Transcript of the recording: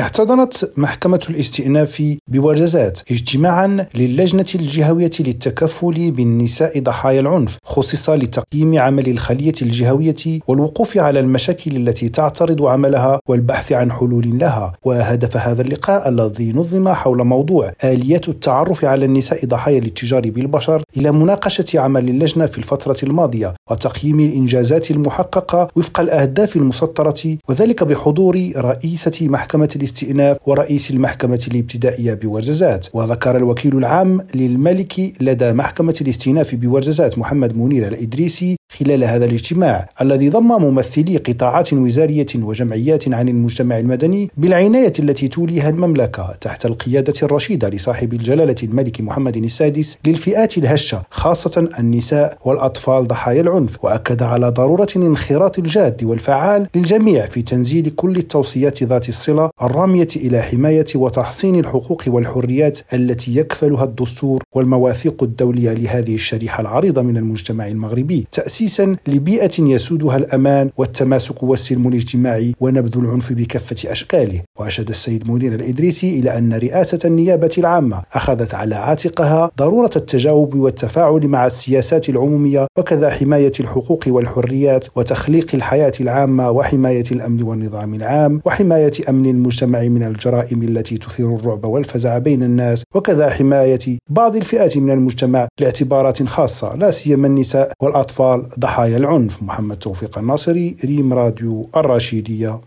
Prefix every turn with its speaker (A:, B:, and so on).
A: احتضنت محكمة الاستئناف بوجزات اجتماعا للجنة الجهوية للتكفل بالنساء ضحايا العنف. خصص لتقييم عمل الخلية الجهوية والوقوف على المشاكل التي تعترض عملها والبحث عن حلول لها. وهدف هذا اللقاء الذي نظم حول موضوع آليات التعرف على النساء ضحايا الاتجار بالبشر إلى مناقشة عمل اللجنة في الفترة الماضية وتقييم الإنجازات المحققة وفق الأهداف المسطرة وذلك بحضور رئيسة محكمة الاستئناف ورئيس المحكمة الابتدائية بورزازات وذكر الوكيل العام للملك لدى محكمة الاستئناف بورزازات محمد منير الإدريسي خلال هذا الاجتماع الذي ضم ممثلي قطاعات وزارية وجمعيات عن المجتمع المدني بالعناية التي توليها المملكة تحت القيادة الرشيدة لصاحب الجلالة الملك محمد السادس للفئات الهشة خاصة النساء والأطفال ضحايا العنف. وأكد على ضرورة الانخراط الجاد والفعال للجميع في تنزيل كل التوصيات ذات الصلة الرامية إلى حماية وتحصين الحقوق والحريات التي يكفلها الدستور والمواثيق الدولية لهذه الشريحة العريضة من المجتمع المغربي. تأسيسا لبيئة يسودها الأمان والتماسك والسلم الاجتماعي ونبذ العنف بكافة أشكاله. وأشاد السيد منير الإدريسي إلى أن رئاسة النيابة العامة أخذت على عاتقها ضرورة التجاوب والتفاعل مع السياسات العمومية وكذا حماية الحقوق والحريات وتخليق الحياة العامة وحماية الأمن والنظام العام وحماية أمن المجتمع من الجرائم التي تثير الرعب والفزع بين الناس وكذا حماية بعض الفئات من المجتمع لاعتبارات خاصة لا سيما النساء والأطفال ضحايا العنف محمد توفيق الناصري ريم راديو الرشيدية.